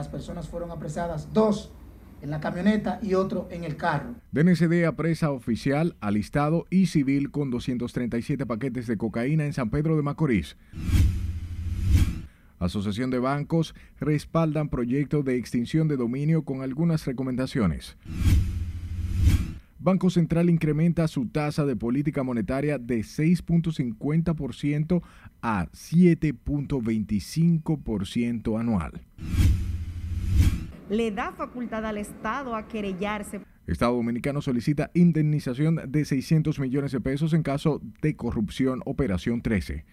Las personas fueron apresadas, dos en la camioneta y otro en el carro. DNCD apresa oficial, alistado y civil con 237 paquetes de cocaína en San Pedro de Macorís. Asociación de Bancos respaldan proyecto de extinción de dominio con algunas recomendaciones. Banco Central incrementa su tasa de política monetaria de 6.50% a 7.25% anual. Le da facultad al Estado a querellarse. Estado Dominicano solicita indemnización de 600 millones de pesos en caso de corrupción Operación 13.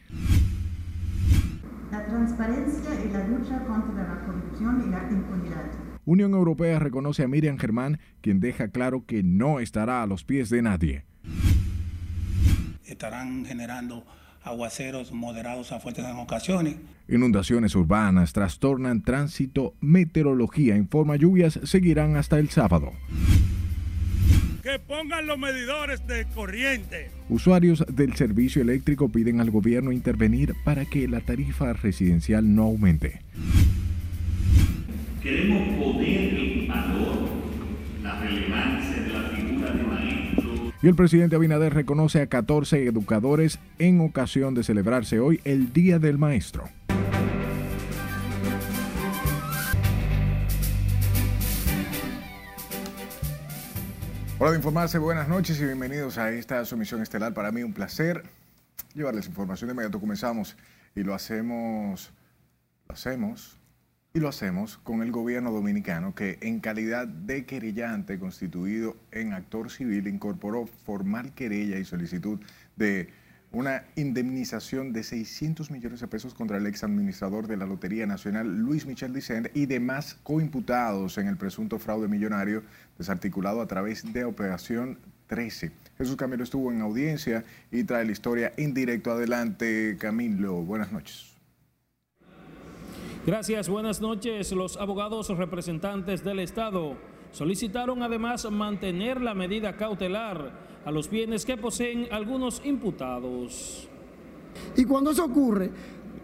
La transparencia y la lucha contra la corrupción y la impunidad. Unión Europea reconoce a Miriam Germán, quien deja claro que no estará a los pies de nadie. Estarán generando aguaceros moderados a fuertes en ocasiones. Inundaciones urbanas trastornan tránsito, meteorología informa lluvias seguirán hasta el sábado. Que pongan los medidores de corriente. Usuarios del servicio eléctrico piden al gobierno intervenir para que la tarifa residencial no aumente. Queremos poner en valor la relevancia Y el presidente Abinader reconoce a 14 educadores en ocasión de celebrarse hoy el Día del Maestro. Hola de informarse, buenas noches y bienvenidos a esta sumisión estelar. Para mí un placer llevarles información. De inmediato comenzamos y lo hacemos, lo hacemos y lo hacemos con el gobierno dominicano que en calidad de querellante constituido en actor civil incorporó formal querella y solicitud de una indemnización de 600 millones de pesos contra el ex administrador de la Lotería Nacional, Luis Michel Dicent, y demás coimputados en el presunto fraude millonario desarticulado a través de Operación 13. Jesús Camilo estuvo en audiencia y trae la historia en directo. Adelante, Camilo. Buenas noches. Gracias, buenas noches. Los abogados representantes del Estado solicitaron además mantener la medida cautelar a los bienes que poseen algunos imputados. Y cuando eso ocurre,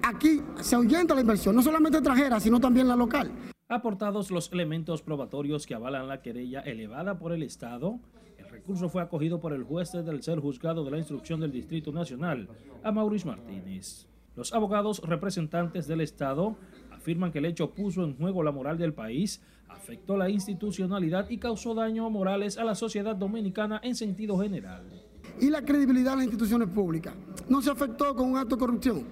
aquí se ahuyenta la inversión, no solamente extranjera, sino también la local. Aportados los elementos probatorios que avalan la querella elevada por el Estado, el recurso fue acogido por el juez del ser juzgado de la instrucción del Distrito Nacional, a Mauricio Martínez. Los abogados representantes del Estado afirman que el hecho puso en juego la moral del país, afectó la institucionalidad y causó daños morales a la sociedad dominicana en sentido general. Y la credibilidad de las instituciones públicas. No se afectó con un acto de corrupción,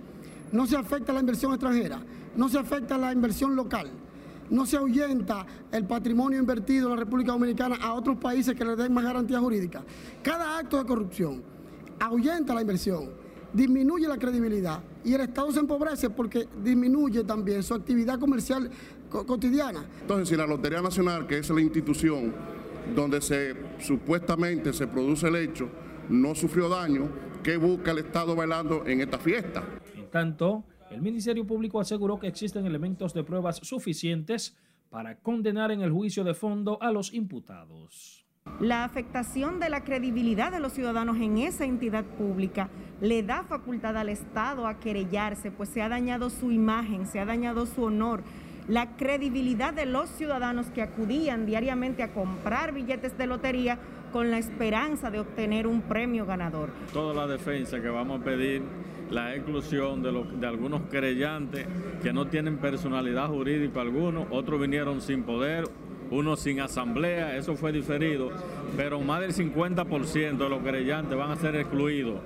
no se afecta la inversión extranjera, no se afecta la inversión local, no se ahuyenta el patrimonio invertido en la República Dominicana a otros países que le den más garantías jurídicas. Cada acto de corrupción ahuyenta la inversión, disminuye la credibilidad y el Estado se empobrece porque disminuye también su actividad comercial cotidiana. Entonces, si la Lotería Nacional, que es la institución donde se supuestamente se produce el hecho, no sufrió daño, ¿qué busca el Estado bailando en esta fiesta? En tanto, el Ministerio Público aseguró que existen elementos de pruebas suficientes para condenar en el juicio de fondo a los imputados. La afectación de la credibilidad de los ciudadanos en esa entidad pública le da facultad al Estado a querellarse, pues se ha dañado su imagen, se ha dañado su honor, la credibilidad de los ciudadanos que acudían diariamente a comprar billetes de lotería con la esperanza de obtener un premio ganador. Toda la defensa que vamos a pedir la exclusión de, algunos querellantes que no tienen personalidad jurídica alguno, otros vinieron sin poder, uno sin asamblea, eso fue diferido, pero más del 50% de los querellantes van a ser excluidos.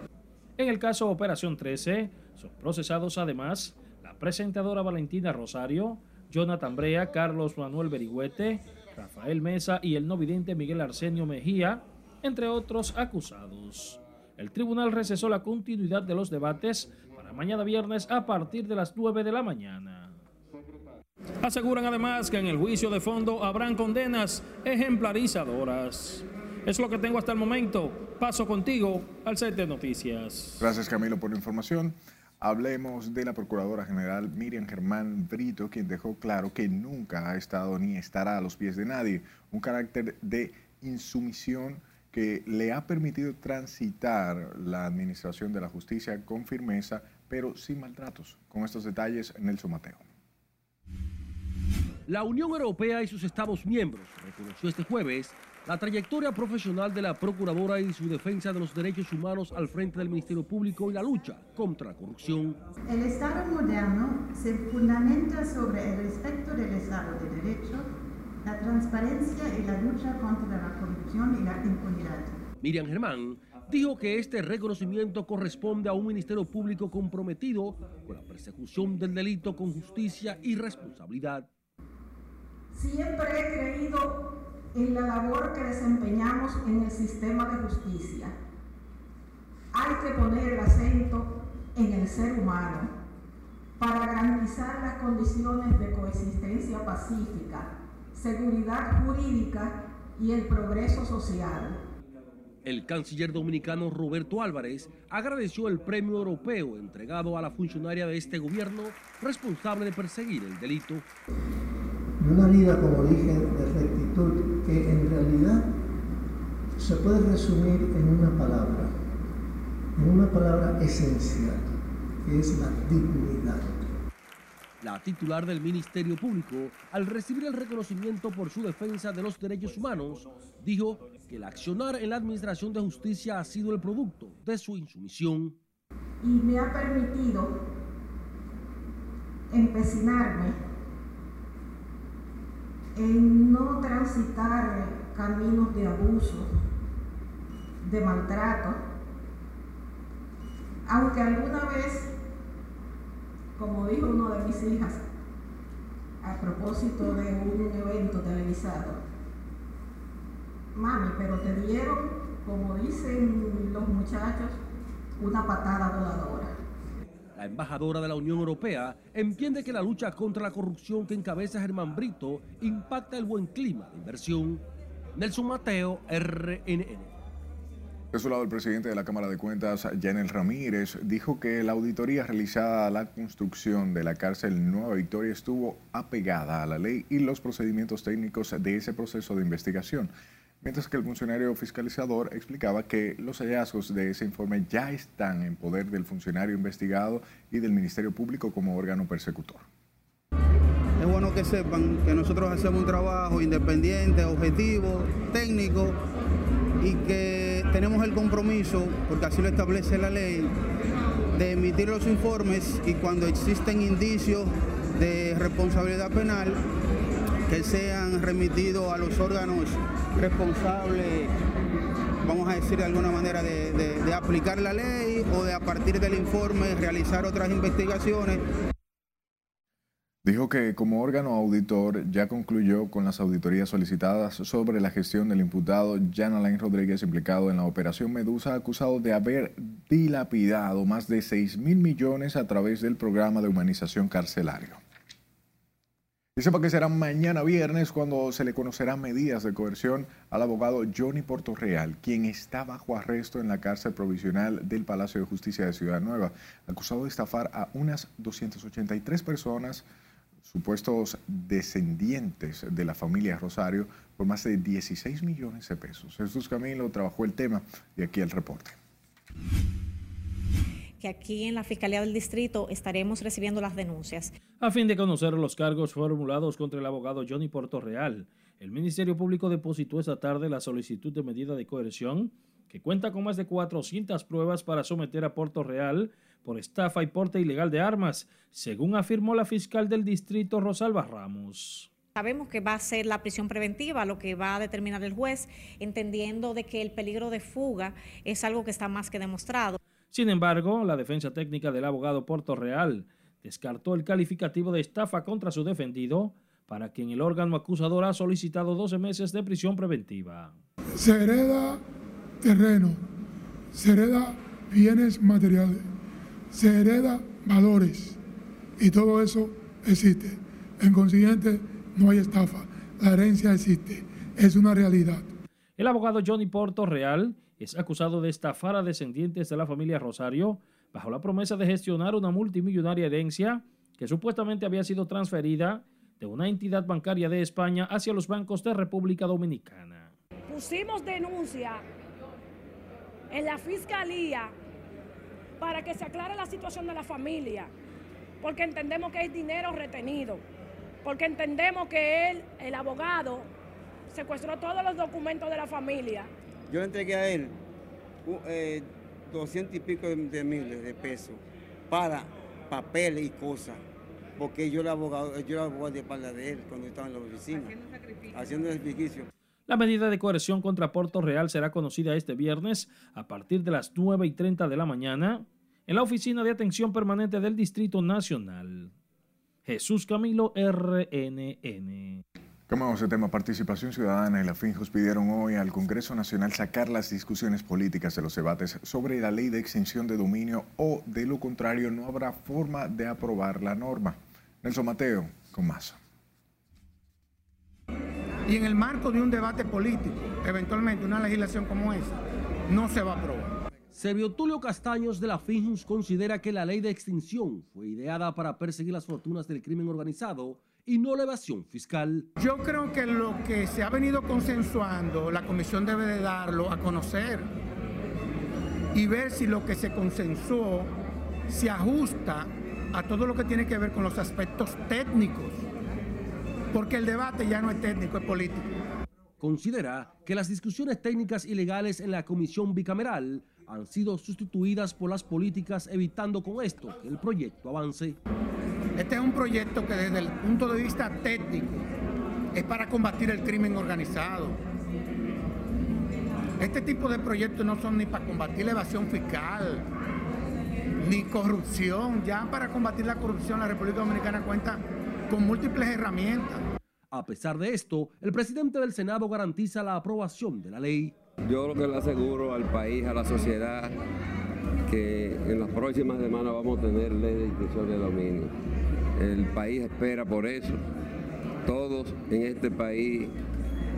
En el caso Operación 13, son procesados además la presentadora Valentina Rosario, Jonathan Brea, Carlos Manuel Berigüete, Rafael Mesa y el no vidente Miguel Arsenio Mejía, entre otros acusados. El tribunal recesó la continuidad de los debates para mañana viernes a partir de las 9 de la mañana. Aseguran además que en el juicio de fondo habrán condenas ejemplarizadoras. Es lo que tengo hasta el momento. Paso contigo al set de noticias. Gracias Camilo por la información. Hablemos de la Procuradora General Miriam Germán Brito, quien dejó claro que nunca ha estado ni estará a los pies de nadie. Un carácter de insumisión que le ha permitido transitar la administración de la justicia con firmeza, pero sin maltratos. Con estos detalles, Nelson Mateo. La Unión Europea y sus Estados miembros reconoció este jueves la trayectoria profesional de la Procuradora y su defensa de los derechos humanos al frente del Ministerio Público y la lucha contra la corrupción. El Estado moderno se fundamenta sobre el respeto del Estado de Derecho, la transparencia y la lucha contra la corrupción y la impunidad. Miriam Germán dijo que este reconocimiento corresponde a un Ministerio Público comprometido con la persecución del delito con justicia y responsabilidad. Siempre he creído en la labor que desempeñamos en el sistema de justicia. Hay que poner el acento en el ser humano para garantizar las condiciones de coexistencia pacífica, seguridad jurídica y el progreso social. El canciller dominicano Roberto Álvarez agradeció el premio europeo entregado a la funcionaria de este gobierno responsable de perseguir el delito. Una vida, como dije, de rectitud, que en realidad se puede resumir en una palabra, en una palabra esencial, que es la dignidad. La titular del Ministerio Público, al recibir el reconocimiento por su defensa de los derechos humanos, dijo que el accionar en la Administración de Justicia ha sido el producto de su insumisión. Y me ha permitido empecinarme en no transitar caminos de abuso, de maltrato, aunque alguna vez como dijo uno de mis hijas, a propósito de un evento televisado, mami, pero te dieron, como dicen los muchachos, una patada voladora. La embajadora de la Unión Europea entiende que la lucha contra la corrupción que encabeza Germán Brito impacta el buen clima de inversión. Nelson Mateo, RNN. De su lado, el presidente de la Cámara de Cuentas, Janel Ramírez, dijo que la auditoría realizada a la construcción de la cárcel Nueva Victoria estuvo apegada a la ley y los procedimientos técnicos de ese proceso de investigación, mientras que el funcionario fiscalizador explicaba que los hallazgos de ese informe ya están en poder del funcionario investigado y del Ministerio Público como órgano persecutor. Es bueno que sepan que nosotros hacemos un trabajo independiente, objetivo, técnico y que tenemos el compromiso, porque así lo establece la ley, de emitir los informes y cuando existen indicios de responsabilidad penal, que sean remitidos a los órganos responsables, vamos a decir de alguna manera, de, aplicar la ley o de a partir del informe realizar otras investigaciones. Dijo que como órgano auditor ya concluyó con las auditorías solicitadas sobre la gestión del imputado Jan Alain Rodríguez implicado en la operación Medusa, acusado de haber dilapidado más de 6 mil millones a través del programa de humanización carcelario. Y sepa que será mañana viernes cuando se le conocerán medidas de coerción al abogado Johnny Portorreal, quien está bajo arresto en la cárcel provisional del Palacio de Justicia de Ciudad Nueva, acusado de estafar a unas 283 personas supuestos descendientes de la familia Rosario por más de 16 millones de pesos. Jesús Camilo trabajó el tema y aquí el reporte. Que aquí en la Fiscalía del Distrito estaremos recibiendo las denuncias. A fin de conocer los cargos formulados contra el abogado Johnny Portorreal, el Ministerio Público depositó esta tarde la solicitud de medida de coerción que cuenta con más de 400 pruebas para someter a Portorreal por estafa y porte ilegal de armas, según afirmó la fiscal del distrito Rosalba Ramos. Sabemos que va a ser la prisión preventiva lo que va a determinar el juez, entendiendo de que el peligro de fuga es algo que está más que demostrado. Sin embargo, la defensa técnica del abogado Puerto Real descartó el calificativo de estafa contra su defendido, para quien el órgano acusador ha solicitado 12 meses de prisión preventiva. Se hereda terreno, se hereda bienes materiales se hereda valores y todo eso existe. En consiguiente, no hay estafa. La herencia existe. Es una realidad. El abogado Johnny Porto Real es acusado de estafar a descendientes de la familia Rosario bajo la promesa de gestionar una multimillonaria herencia que supuestamente había sido transferida de una entidad bancaria de España hacia los bancos de República Dominicana. Pusimos denuncia en la fiscalía para que se aclare la situación de la familia, porque entendemos que hay dinero retenido. porque entendemos que él, el abogado, secuestró todos los documentos de la familia. Yo le entregué a él eh, 200 y pico de, miles de pesos para papeles y cosas, porque yo era abogado, yo era abogado de espalda de él cuando estaba en la oficina, haciendo sacrificio. La medida de coerción contra Puerto Real será conocida este viernes a partir de las 9 y 30 de la mañana en la Oficina de Atención Permanente del Distrito Nacional. Jesús Camilo RNN. Como el tema participación ciudadana y la FINJUS pidieron hoy al Congreso Nacional sacar las discusiones políticas de los debates sobre la ley de extinción de dominio o de lo contrario no habrá forma de aprobar la norma. Nelson Mateo, con más. Y en el marco de un debate político, eventualmente una legislación como esa, no se va a aprobar. Servio Tulio Castaños de la FINJUS considera que la ley de extinción fue ideada para perseguir las fortunas del crimen organizado y no la evasión fiscal. Yo creo que lo que se ha venido consensuando, la comisión debe de darlo a conocer y ver si lo que se consensuó se ajusta a todo lo que tiene que ver con los aspectos técnicos, porque el debate ya no es técnico, es político. Considera que las discusiones técnicas y legales en la comisión bicameral han sido sustituidas por las políticas, evitando con esto que el proyecto avance. Este es un proyecto que desde el punto de vista técnico es para combatir el crimen organizado. Este tipo de proyectos no son ni para combatir la evasión fiscal, ni corrupción. Ya para combatir la corrupción la República Dominicana cuenta con múltiples herramientas. A pesar de esto, el presidente del Senado garantiza la aprobación de la ley. Yo lo que le aseguro al país, a la sociedad, que en las próximas semanas vamos a tener ley de extinción de dominio. El país espera por eso. Todos en este país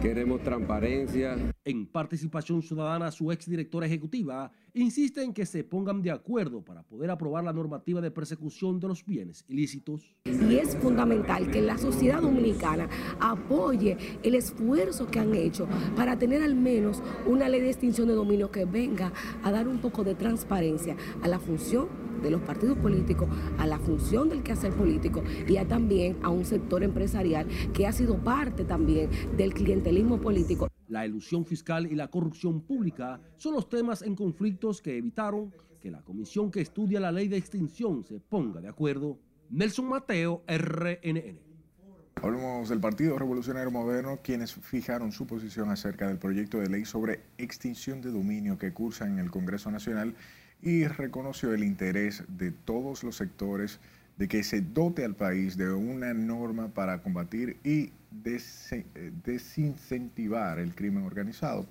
queremos transparencia. En participación ciudadana, su exdirectora ejecutiva insiste en que se pongan de acuerdo para poder aprobar la normativa de persecución de los bienes ilícitos. Y es fundamental que la sociedad dominicana apoye el esfuerzo que han hecho para tener al menos una ley de extinción de dominio que venga a dar un poco de transparencia a la función de los partidos políticos, a la función del quehacer político y también a un sector empresarial que ha sido parte también del clientelismo político. La ilusión fiscal y la corrupción pública son los temas en conflictos que evitaron que la comisión que estudia la ley de extinción se ponga de acuerdo. Nelson Mateo, RNN. Hablamos del Partido Revolucionario Moderno, quienes fijaron su posición acerca del proyecto de ley sobre extinción de dominio que cursa en el Congreso Nacional y reconoció el interés de todos los sectores de que se dote al país de una norma para combatir y desincentivar el crimen organizado.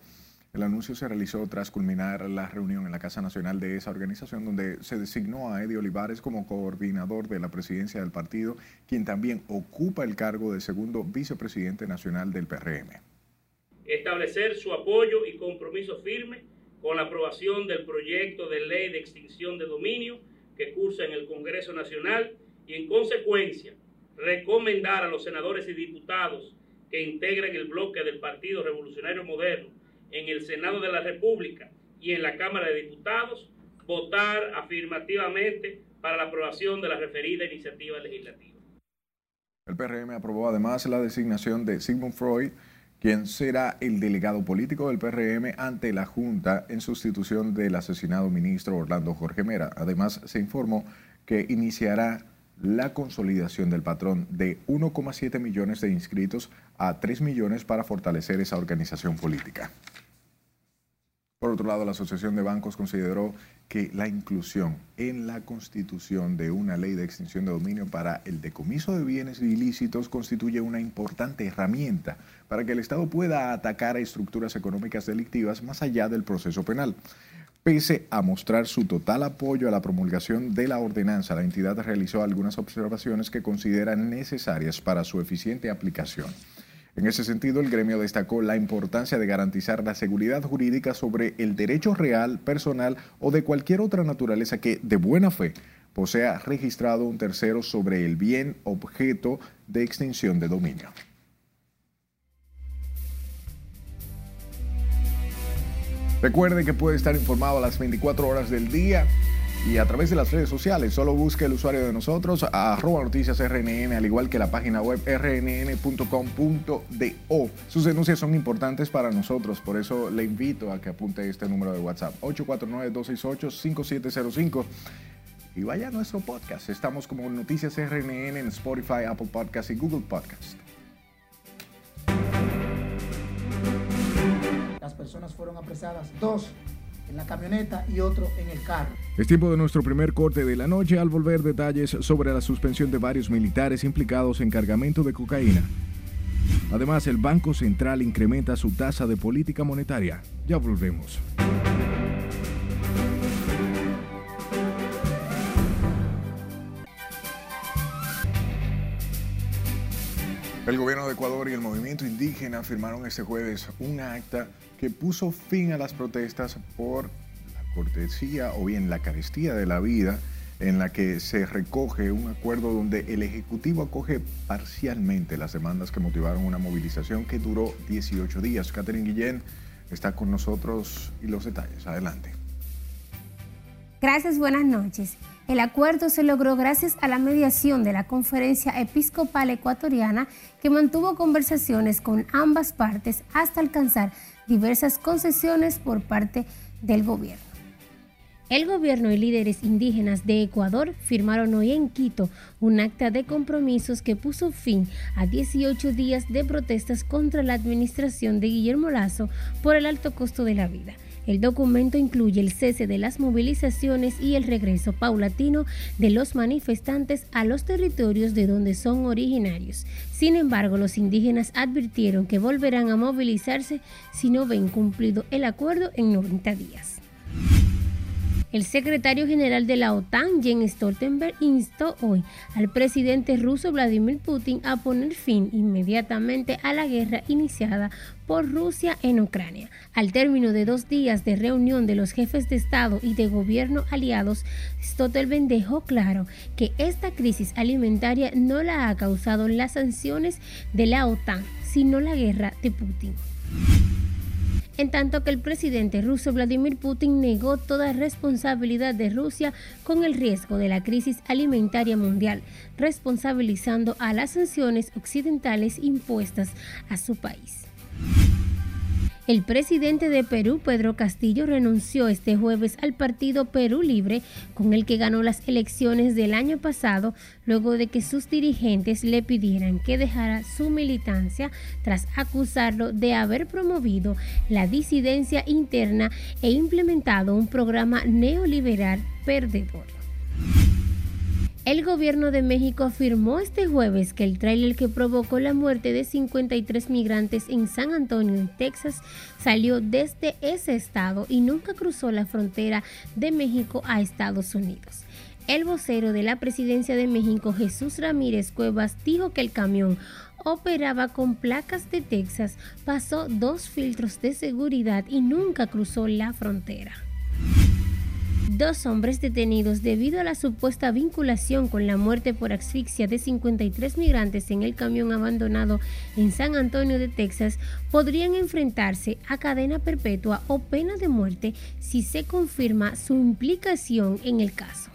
El anuncio se realizó tras culminar la reunión en la Casa Nacional de esa organización, donde se designó a Eddie Olivares como coordinador de la presidencia del partido, quien también ocupa el cargo de segundo vicepresidente nacional del PRM. Establecer su apoyo y compromiso firme con la aprobación del proyecto de ley de extinción de dominio que cursa en el Congreso Nacional y en consecuencia recomendar a los senadores y diputados que integren el bloque del Partido Revolucionario Moderno en el Senado de la República y en la Cámara de Diputados votar afirmativamente para la aprobación de la referida iniciativa legislativa. El PRM aprobó además la designación de Sigmund Freud quien será el delegado político del PRM ante la Junta en sustitución del asesinado ministro Orlando Jorge Mera. Además, se informó que iniciará la consolidación del patrón de 1,7 millones de inscritos a 3 millones para fortalecer esa organización política. Por otro lado, la Asociación de Bancos consideró que la inclusión en la constitución de una ley de extinción de dominio para el decomiso de bienes ilícitos constituye una importante herramienta para que el Estado pueda atacar a estructuras económicas delictivas más allá del proceso penal. Pese a mostrar su total apoyo a la promulgación de la ordenanza, la entidad realizó algunas observaciones que consideran necesarias para su eficiente aplicación. En ese sentido, el gremio destacó la importancia de garantizar la seguridad jurídica sobre el derecho real, personal o de cualquier otra naturaleza que, de buena fe, posea registrado un tercero sobre el bien objeto de extinción de dominio. Recuerde que puede estar informado a las 24 horas del día y a través de las redes sociales. Solo busque el usuario de nosotros, arroba noticias RNN, al igual que la página web rnn.com.do. Sus denuncias son importantes para nosotros, por eso le invito a que apunte este número de WhatsApp, 849-268-5705. Y vaya a nuestro podcast. Estamos como Noticias RNN en Spotify, Apple Podcast y Google Podcast. Las personas fueron apresadas, dos en la camioneta y otro en el carro. Es tiempo de nuestro primer corte de la noche al volver detalles sobre la suspensión de varios militares implicados en cargamento de cocaína. Además, el Banco Central incrementa su tasa de política monetaria. Ya volvemos. El gobierno de Ecuador y el movimiento indígena firmaron este jueves un acta que puso fin a las protestas por la cortesía o bien la carestía de la vida en la que se recoge un acuerdo donde el Ejecutivo acoge parcialmente las demandas que motivaron una movilización que duró 18 días. Catherine Guillén está con nosotros y los detalles. Adelante. Gracias, buenas noches. El acuerdo se logró gracias a la mediación de la Conferencia Episcopal Ecuatoriana que mantuvo conversaciones con ambas partes hasta alcanzar diversas concesiones por parte del gobierno. El gobierno y líderes indígenas de Ecuador firmaron hoy en Quito un acta de compromisos que puso fin a 18 días de protestas contra la administración de Guillermo Lazo por el alto costo de la vida el documento incluye el cese de las movilizaciones y el regreso paulatino de los manifestantes a los territorios de donde son originarios. Sin embargo, los indígenas advirtieron que volverán a movilizarse si no ven cumplido el acuerdo en 90 días. El secretario general de la OTAN, Jens Stoltenberg, instó hoy al presidente ruso Vladimir Putin a poner fin inmediatamente a la guerra iniciada por Rusia en Ucrania. Al término de dos días de reunión de los jefes de Estado y de gobierno aliados, Stoltenberg dejó claro que esta crisis alimentaria no la ha causado las sanciones de la OTAN, sino la guerra de Putin en tanto que el presidente ruso Vladimir Putin negó toda responsabilidad de Rusia con el riesgo de la crisis alimentaria mundial, responsabilizando a las sanciones occidentales impuestas a su país. El presidente de Perú, Pedro Castillo, renunció este jueves al partido Perú Libre, con el que ganó las elecciones del año pasado, luego de que sus dirigentes le pidieran que dejara su militancia tras acusarlo de haber promovido la disidencia interna e implementado un programa neoliberal perdedor. El gobierno de México afirmó este jueves que el tráiler que provocó la muerte de 53 migrantes en San Antonio, Texas, salió desde ese estado y nunca cruzó la frontera de México a Estados Unidos. El vocero de la presidencia de México, Jesús Ramírez Cuevas, dijo que el camión operaba con placas de Texas, pasó dos filtros de seguridad y nunca cruzó la frontera. Dos hombres detenidos debido a la supuesta vinculación con la muerte por asfixia de 53 migrantes en el camión abandonado en San Antonio de Texas podrían enfrentarse a cadena perpetua o pena de muerte si se confirma su implicación en el caso.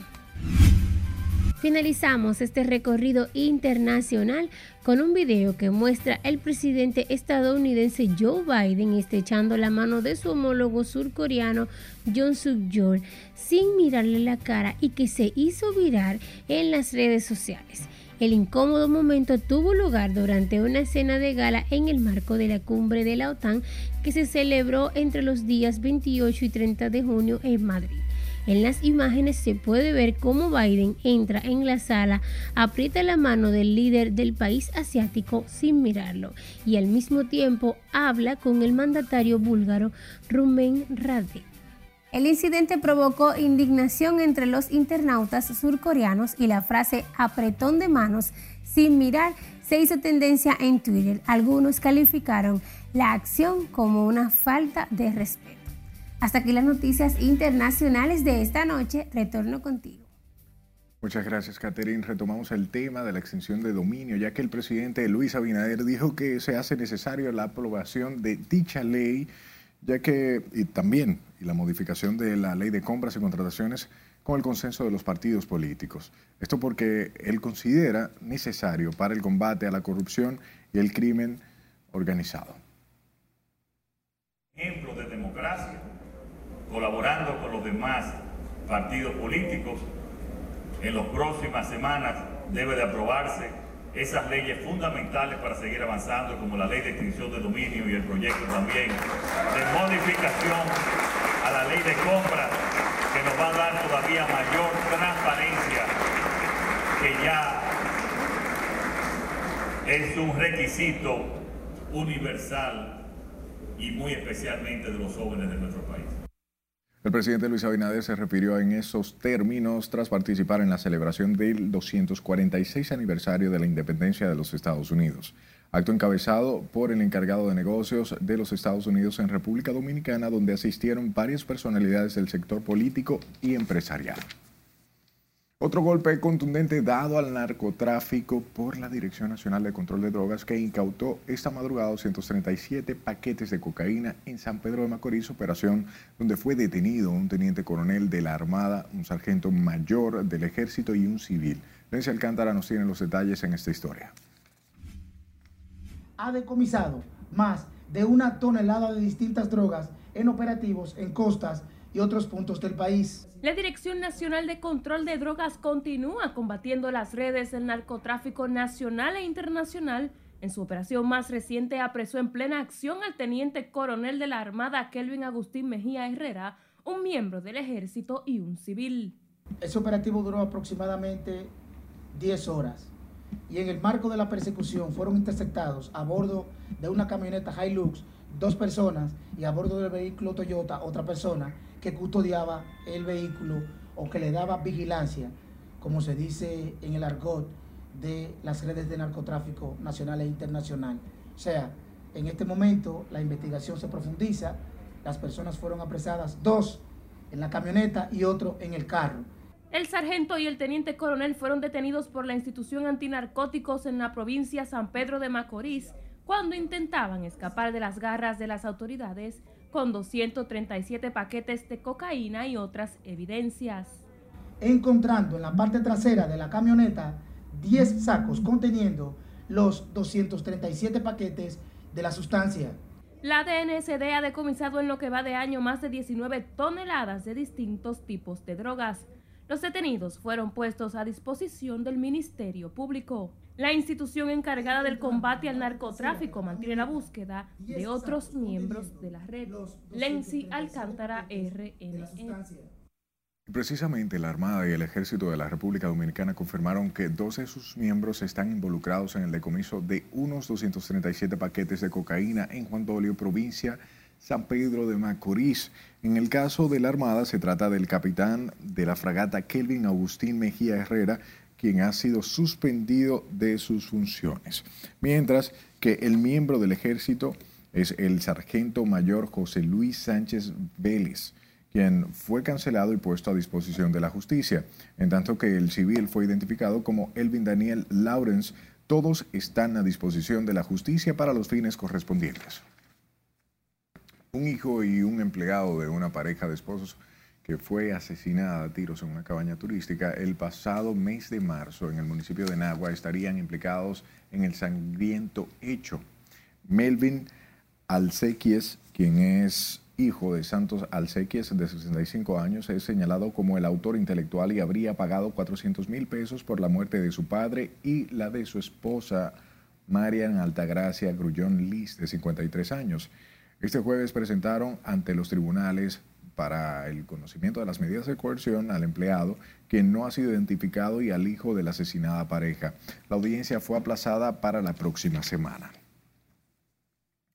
Finalizamos este recorrido internacional con un video que muestra el presidente estadounidense Joe Biden estrechando la mano de su homólogo surcoreano John Suk-yeol sin mirarle la cara y que se hizo viral en las redes sociales. El incómodo momento tuvo lugar durante una cena de gala en el marco de la cumbre de la OTAN que se celebró entre los días 28 y 30 de junio en Madrid. En las imágenes se puede ver cómo Biden entra en la sala, aprieta la mano del líder del país asiático sin mirarlo y al mismo tiempo habla con el mandatario búlgaro Rumen Radev. El incidente provocó indignación entre los internautas surcoreanos y la frase apretón de manos sin mirar se hizo tendencia en Twitter. Algunos calificaron la acción como una falta de respeto. Hasta aquí las noticias internacionales de esta noche. Retorno contigo. Muchas gracias, Catherine. Retomamos el tema de la extensión de dominio, ya que el presidente Luis Abinader dijo que se hace necesario la aprobación de dicha ley, ya que y también y la modificación de la ley de compras y contrataciones con el consenso de los partidos políticos. Esto porque él considera necesario para el combate a la corrupción y el crimen organizado. Ejemplo de democracia, colaborando con los demás partidos políticos, en las próximas semanas debe de aprobarse esas leyes fundamentales para seguir avanzando, como la ley de extinción de dominio y el proyecto también de modificación a la ley de compra, que nos va a dar todavía mayor transparencia, que ya es un requisito universal y muy especialmente de los jóvenes de nuestro país. El presidente Luis Abinader se refirió en esos términos tras participar en la celebración del 246 aniversario de la independencia de los Estados Unidos. Acto encabezado por el encargado de negocios de los Estados Unidos en República Dominicana, donde asistieron varias personalidades del sector político y empresarial. Otro golpe contundente dado al narcotráfico por la Dirección Nacional de Control de Drogas que incautó esta madrugada 237 paquetes de cocaína en San Pedro de Macorís, operación donde fue detenido un teniente coronel de la Armada, un sargento mayor del Ejército y un civil. Lenzi Alcántara nos tiene los detalles en esta historia. Ha decomisado más de una tonelada de distintas drogas en operativos en costas y otros puntos del país. La Dirección Nacional de Control de Drogas continúa combatiendo las redes del narcotráfico nacional e internacional. En su operación más reciente apresó en plena acción al teniente coronel de la Armada Kelvin Agustín Mejía Herrera, un miembro del ejército y un civil. Ese operativo duró aproximadamente 10 horas y en el marco de la persecución fueron interceptados a bordo de una camioneta Hilux dos personas y a bordo del vehículo Toyota otra persona que custodiaba el vehículo o que le daba vigilancia, como se dice en el argot de las redes de narcotráfico nacional e internacional. O sea, en este momento la investigación se profundiza, las personas fueron apresadas, dos en la camioneta y otro en el carro. El sargento y el teniente coronel fueron detenidos por la institución antinarcóticos en la provincia San Pedro de Macorís cuando intentaban escapar de las garras de las autoridades con 237 paquetes de cocaína y otras evidencias. Encontrando en la parte trasera de la camioneta 10 sacos conteniendo los 237 paquetes de la sustancia. La DNSD ha decomisado en lo que va de año más de 19 toneladas de distintos tipos de drogas. Los detenidos fueron puestos a disposición del Ministerio Público. La institución encargada del combate al narcotráfico mantiene la búsqueda de otros miembros de la red. Lenzi Alcántara, RNN. Precisamente la Armada y el Ejército de la República Dominicana confirmaron que dos de sus miembros están involucrados en el decomiso de unos 237 paquetes de cocaína en Juan Dolio, provincia San Pedro de Macorís. En el caso de la Armada se trata del capitán de la fragata Kelvin Agustín Mejía Herrera, quien ha sido suspendido de sus funciones. Mientras que el miembro del ejército es el sargento mayor José Luis Sánchez Vélez, quien fue cancelado y puesto a disposición de la justicia, en tanto que el civil fue identificado como Elvin Daniel Lawrence. Todos están a disposición de la justicia para los fines correspondientes. Un hijo y un empleado de una pareja de esposos que fue asesinada a tiros en una cabaña turística el pasado mes de marzo en el municipio de Nagua estarían implicados en el sangriento hecho. Melvin Alcequies, quien es hijo de Santos Alcequies de 65 años, es señalado como el autor intelectual y habría pagado 400 mil pesos por la muerte de su padre y la de su esposa Marian Altagracia Grullón Liz, de 53 años. Este jueves presentaron ante los tribunales para el conocimiento de las medidas de coerción al empleado, que no ha sido identificado, y al hijo de la asesinada pareja. La audiencia fue aplazada para la próxima semana.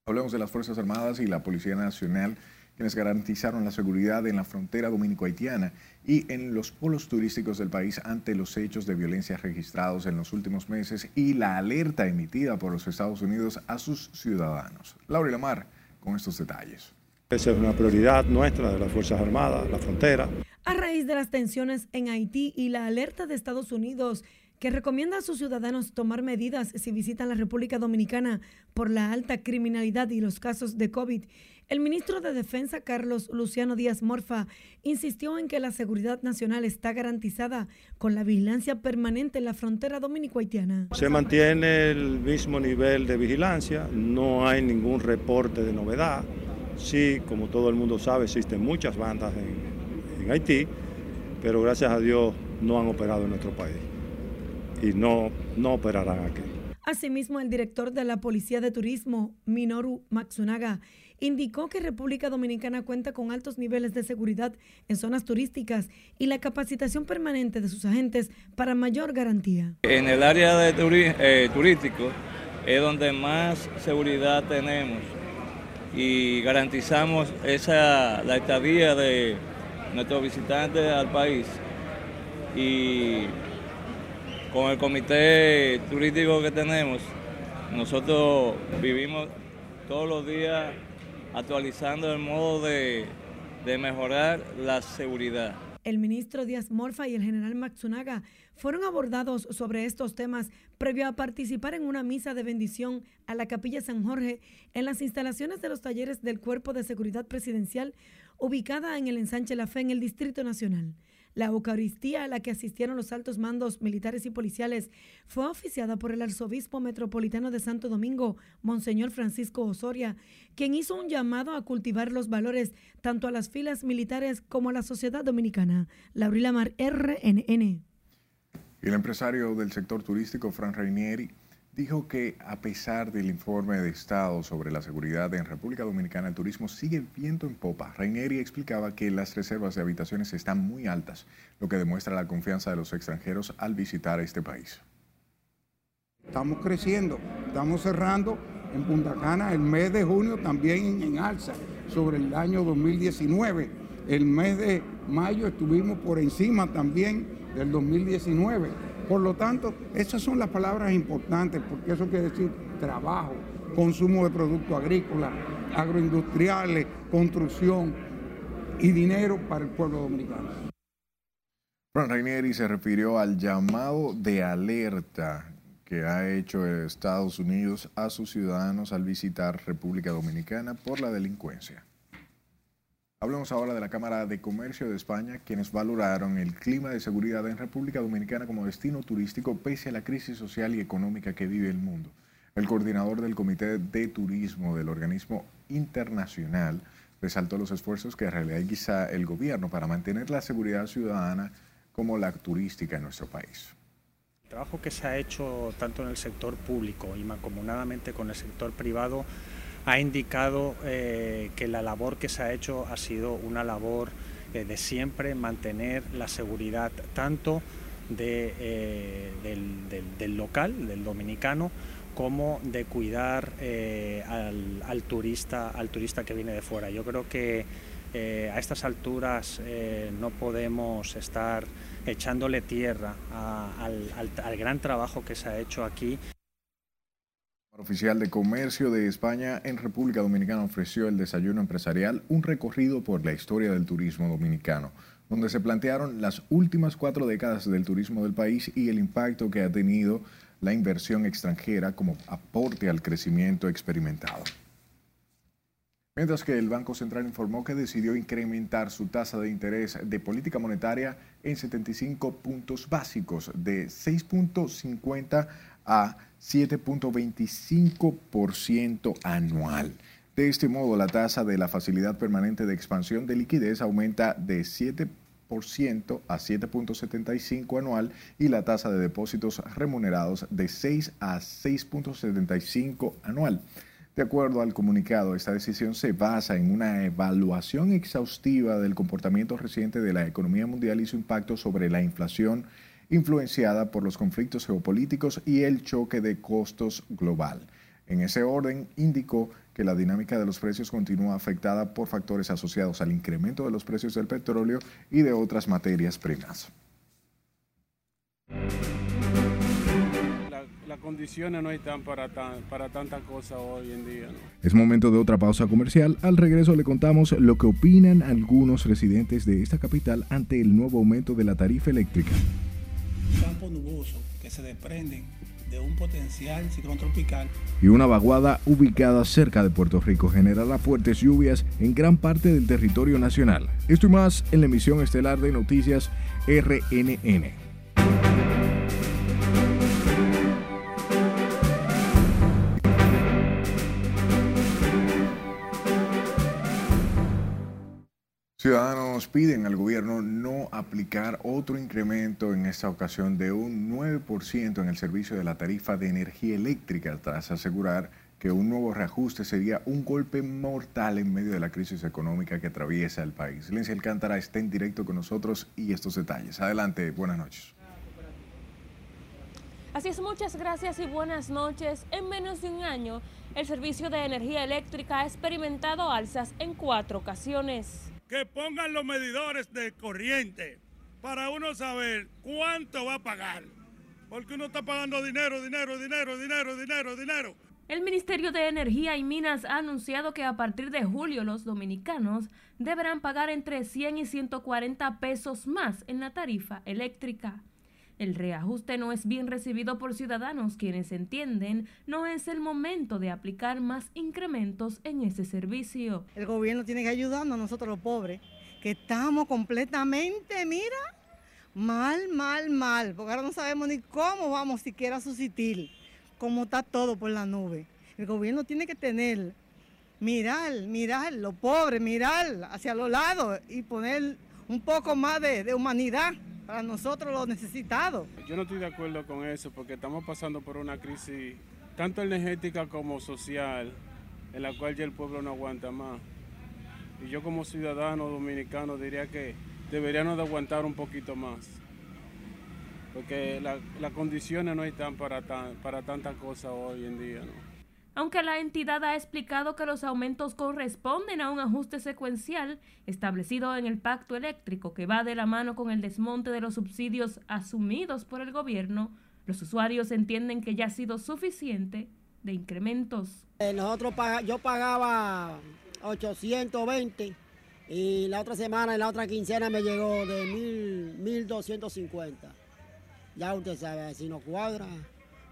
Hablemos de las Fuerzas Armadas y la Policía Nacional, quienes garantizaron la seguridad en la frontera dominico-haitiana y en los polos turísticos del país ante los hechos de violencia registrados en los últimos meses y la alerta emitida por los Estados Unidos a sus ciudadanos. Laura Lamar con estos detalles. Esa es una prioridad nuestra de las Fuerzas Armadas, la frontera. A raíz de las tensiones en Haití y la alerta de Estados Unidos que recomienda a sus ciudadanos tomar medidas si visitan la República Dominicana por la alta criminalidad y los casos de COVID. El ministro de Defensa, Carlos Luciano Díaz Morfa, insistió en que la seguridad nacional está garantizada con la vigilancia permanente en la frontera dominico-haitiana. Se mantiene el mismo nivel de vigilancia, no hay ningún reporte de novedad. Sí, como todo el mundo sabe, existen muchas bandas en, en Haití, pero gracias a Dios no han operado en nuestro país y no, no operarán aquí. Asimismo, el director de la Policía de Turismo, Minoru Matsunaga, indicó que República Dominicana cuenta con altos niveles de seguridad en zonas turísticas y la capacitación permanente de sus agentes para mayor garantía. En el área de eh, turístico es donde más seguridad tenemos y garantizamos esa, la estadía de nuestros visitantes al país y con el comité turístico que tenemos, nosotros vivimos todos los días actualizando el modo de, mejorar la seguridad. El ministro Díaz Morfa y el general Matsunaga fueron abordados sobre estos temas previo a participar en una misa de bendición a la Capilla San Jorge en las instalaciones de los talleres del Cuerpo de Seguridad Presidencial ubicada en el ensanche La Fe en el Distrito Nacional. La Eucaristía a la que asistieron los altos mandos militares y policiales fue oficiada por el arzobispo metropolitano de Santo Domingo, Monseñor Francisco Osoria, quien hizo un llamado a cultivar los valores tanto a las filas militares como a la sociedad dominicana. Laurila Mar, RNN. El empresario del sector turístico, Fran Reinieri, dijo que a pesar del informe de Estado sobre la seguridad en República Dominicana, el turismo sigue viento en popa. Reineri explicaba que las reservas de habitaciones están muy altas, lo que demuestra la confianza de los extranjeros al visitar este país. Estamos creciendo, estamos cerrando en Punta Cana el mes de junio también en alza sobre el año 2019. El mes de mayo estuvimos por encima también del 2019 por lo tanto, esas son las palabras importantes, porque eso quiere decir trabajo, consumo de productos agrícolas, agroindustriales, construcción y dinero para el pueblo dominicano. Fran Rainieri se refirió al llamado de alerta que ha hecho Estados Unidos a sus ciudadanos al visitar República Dominicana por la delincuencia. Hablemos ahora de la Cámara de Comercio de España, quienes valoraron el clima de seguridad en República Dominicana como destino turístico pese a la crisis social y económica que vive el mundo. El coordinador del Comité de Turismo del organismo internacional resaltó los esfuerzos que realiza el gobierno para mantener la seguridad ciudadana como la turística en nuestro país. El trabajo que se ha hecho tanto en el sector público y mancomunadamente con el sector privado ha indicado eh, que la labor que se ha hecho ha sido una labor eh, de siempre mantener la seguridad tanto eh, del, local, del dominicano, como de cuidar al, turista, al turista que viene de fuera. Yo creo que a estas alturas no podemos estar echándole tierra al gran trabajo que se ha hecho aquí. Oficial de Comercio de España en República Dominicana ofreció el desayuno empresarial, un recorrido por la historia del turismo dominicano, donde se plantearon las últimas cuatro décadas del turismo del país y el impacto que ha tenido la inversión extranjera como aporte al crecimiento experimentado. Mientras que el Banco Central informó que decidió incrementar su tasa de interés de política monetaria en 75 puntos básicos, de 6.50 a 7.25% anual. De este modo, la tasa de la facilidad permanente de expansión de liquidez aumenta de 7% a 7.75 anual y la tasa de depósitos remunerados de 6 a 6.75 anual. De acuerdo al comunicado, esta decisión se basa en una evaluación exhaustiva del comportamiento reciente de la economía mundial y su impacto sobre la inflación influenciada por los conflictos geopolíticos y el choque de costos global. En ese orden, indicó que la dinámica de los precios continúa afectada por factores asociados al incremento de los precios del petróleo y de otras materias primas. las condiciones no están para, para tanta cosa hoy en día. Es momento de otra pausa comercial. Al regreso le contamos lo que opinan algunos residentes de esta capital ante el nuevo aumento de la tarifa eléctrica. Que se desprenden de un potencial ciclón tropical. Y una vaguada ubicada cerca de Puerto Rico generará fuertes lluvias en gran parte del territorio nacional. Esto y más en la emisión estelar de noticias RNN. Ciudadanos piden al gobierno no aplicar otro incremento en esta ocasión de un 9% en el servicio de la tarifa de energía eléctrica, tras asegurar que un nuevo reajuste sería un golpe mortal en medio de la crisis económica que atraviesa el país. Lencia Alcántara está en directo con nosotros y estos detalles. Adelante, buenas noches. Así es, muchas gracias y buenas noches. En menos de un año, el servicio de energía eléctrica ha experimentado alzas en cuatro ocasiones que pongan los medidores de corriente para uno saber cuánto va a pagar. Porque uno está pagando dinero, dinero, dinero, dinero, dinero, dinero. El Ministerio de Energía y Minas ha anunciado que a partir de julio los dominicanos deberán pagar entre 100 y 140 pesos más en la tarifa eléctrica. El reajuste no es bien recibido por ciudadanos quienes entienden no es el momento de aplicar más incrementos en ese servicio. El gobierno tiene que ayudarnos a nosotros los pobres, que estamos completamente, mira, mal, mal, mal, porque ahora no sabemos ni cómo vamos siquiera a subsistir, cómo está todo por la nube. El gobierno tiene que tener, mirar, mirar, los pobres, mirar hacia los lados y poner un poco más de, de humanidad para nosotros los necesitados. Yo no estoy de acuerdo con eso porque estamos pasando por una crisis tanto energética como social en la cual ya el pueblo no aguanta más. Y yo como ciudadano dominicano diría que deberíamos de aguantar un poquito más. Porque las condiciones no están para, para tantas cosas hoy en día. Aunque la entidad ha explicado que los aumentos corresponden a un ajuste secuencial establecido en el pacto eléctrico que va de la mano con el desmonte de los subsidios asumidos por el gobierno, los usuarios entienden que ya ha sido suficiente de incrementos. Eh, nosotros yo pagaba 820 y la otra semana, en la otra quincena me llegó de 1250. Ya usted sabe, si no cuadra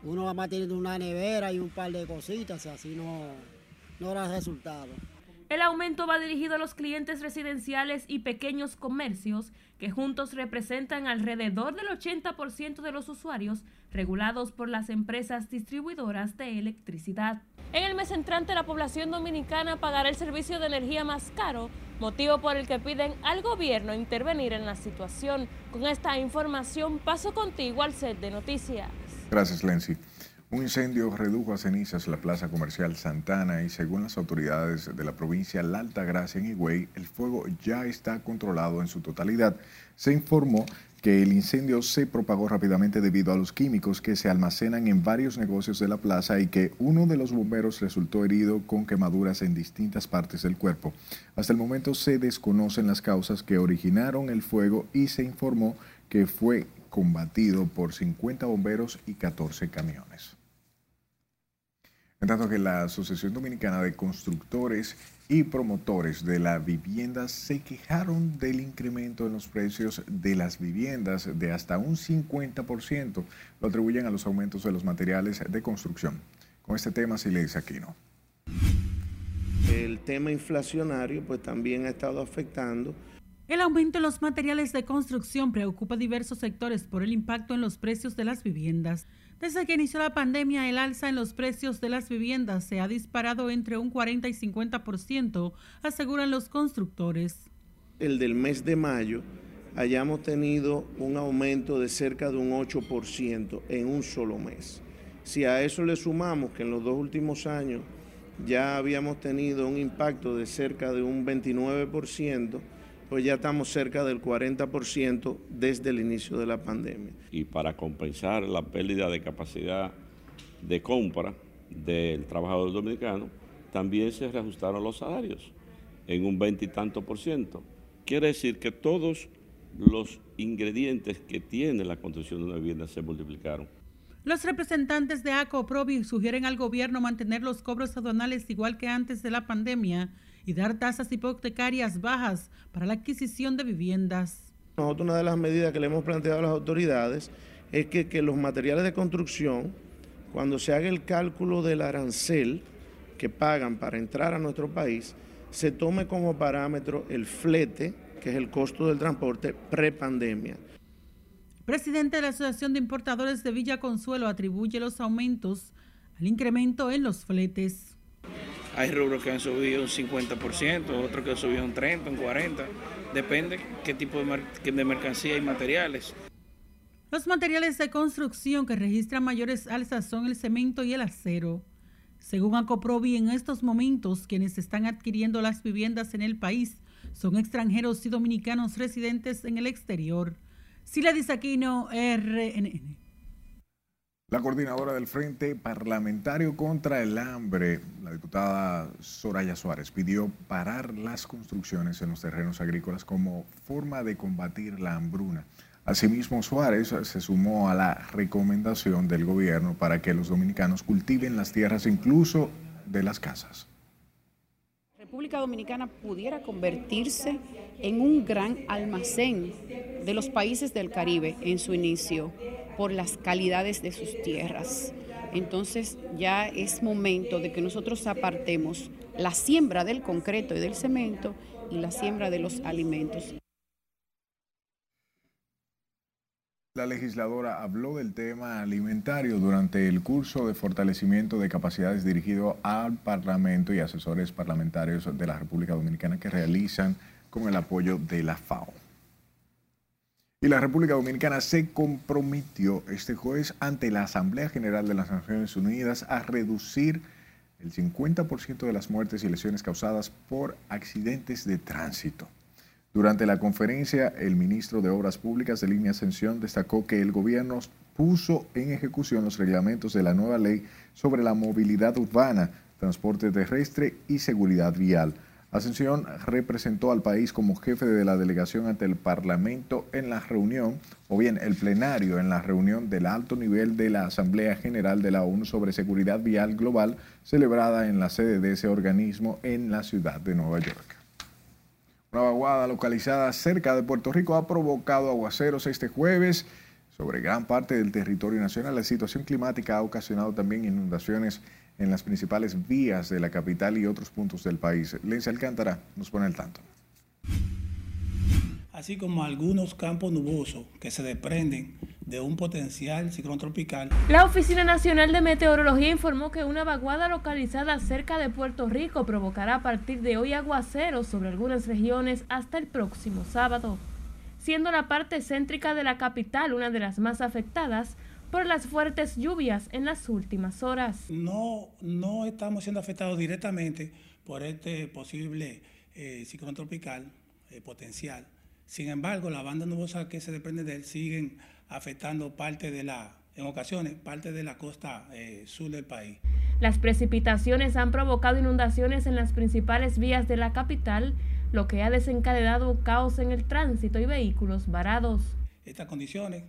uno va manteniendo una nevera y un par de cositas, así no, no da resultado. El aumento va dirigido a los clientes residenciales y pequeños comercios, que juntos representan alrededor del 80% de los usuarios regulados por las empresas distribuidoras de electricidad. En el mes entrante, la población dominicana pagará el servicio de energía más caro, motivo por el que piden al gobierno intervenir en la situación. Con esta información paso contigo al set de noticias. Gracias, Lenzi. Un incendio redujo a cenizas la plaza comercial Santana y según las autoridades de la provincia La Altagracia en Higüey, el fuego ya está controlado en su totalidad. Se informó que el incendio se propagó rápidamente debido a los químicos que se almacenan en varios negocios de la plaza y que uno de los bomberos resultó herido con quemaduras en distintas partes del cuerpo. Hasta el momento se desconocen las causas que originaron el fuego y se informó que fue combatido por 50 bomberos y 14 camiones. En tanto que la Asociación Dominicana de Constructores y Promotores de la Vivienda se quejaron del incremento en los precios de las viviendas de hasta un 50%. Lo atribuyen a los aumentos de los materiales de construcción. Con este tema, dice Aquino. El tema inflacionario pues también ha estado afectando el aumento en los materiales de construcción preocupa a diversos sectores por el impacto en los precios de las viviendas. Desde que inició la pandemia, el alza en los precios de las viviendas se ha disparado entre un 40 y 50%, aseguran los constructores. El del mes de mayo hayamos tenido un aumento de cerca de un 8% en un solo mes. Si a eso le sumamos que en los dos últimos años ya habíamos tenido un impacto de cerca de un 29%, pues ya estamos cerca del 40% desde el inicio de la pandemia. Y para compensar la pérdida de capacidad de compra del trabajador dominicano, también se reajustaron los salarios en un 20 y tanto por ciento. Quiere decir que todos los ingredientes que tiene la construcción de una vivienda se multiplicaron. Los representantes de ACOPROVI sugieren al gobierno mantener los cobros aduanales igual que antes de la pandemia y dar tasas hipotecarias bajas para la adquisición de viviendas. Nosotros una de las medidas que le hemos planteado a las autoridades es que, que los materiales de construcción, cuando se haga el cálculo del arancel que pagan para entrar a nuestro país, se tome como parámetro el flete, que es el costo del transporte prepandemia. Presidente de la Asociación de Importadores de Villa Consuelo atribuye los aumentos al incremento en los fletes. Hay rubros que han subido un 50%, otros que han subido un 30, un 40, depende qué tipo de, mer de mercancía y materiales. Los materiales de construcción que registran mayores alzas son el cemento y el acero. Según Acoprovi, en estos momentos quienes están adquiriendo las viviendas en el país son extranjeros y dominicanos residentes en el exterior. Sila Aquino, RNN. La coordinadora del Frente Parlamentario contra el Hambre, la diputada Soraya Suárez, pidió parar las construcciones en los terrenos agrícolas como forma de combatir la hambruna. Asimismo, Suárez se sumó a la recomendación del gobierno para que los dominicanos cultiven las tierras incluso de las casas. República Dominicana pudiera convertirse en un gran almacén de los países del Caribe en su inicio por las calidades de sus tierras. Entonces ya es momento de que nosotros apartemos la siembra del concreto y del cemento y la siembra de los alimentos. La legisladora habló del tema alimentario durante el curso de fortalecimiento de capacidades dirigido al Parlamento y asesores parlamentarios de la República Dominicana que realizan con el apoyo de la FAO. Y la República Dominicana se comprometió este jueves ante la Asamblea General de las Naciones Unidas a reducir el 50% de las muertes y lesiones causadas por accidentes de tránsito. Durante la conferencia, el ministro de Obras Públicas de Línea Ascensión destacó que el gobierno puso en ejecución los reglamentos de la nueva ley sobre la movilidad urbana, transporte terrestre y seguridad vial. Ascensión representó al país como jefe de la delegación ante el Parlamento en la reunión, o bien el plenario en la reunión del alto nivel de la Asamblea General de la ONU sobre Seguridad Vial Global, celebrada en la sede de ese organismo en la ciudad de Nueva York. Una vaguada localizada cerca de Puerto Rico ha provocado aguaceros este jueves sobre gran parte del territorio nacional. La situación climática ha ocasionado también inundaciones en las principales vías de la capital y otros puntos del país. Lencia Alcántara nos pone al tanto así como algunos campos nubosos que se desprenden de un potencial ciclón tropical. La Oficina Nacional de Meteorología informó que una vaguada localizada cerca de Puerto Rico provocará a partir de hoy aguaceros sobre algunas regiones hasta el próximo sábado, siendo la parte céntrica de la capital una de las más afectadas por las fuertes lluvias en las últimas horas. No, no estamos siendo afectados directamente por este posible eh, ciclón tropical eh, potencial sin embargo, la banda nubosa que se desprende de él siguen afectando parte de la, en ocasiones, parte de la costa eh, sur del país. Las precipitaciones han provocado inundaciones en las principales vías de la capital, lo que ha desencadenado caos en el tránsito y vehículos varados. Estas condiciones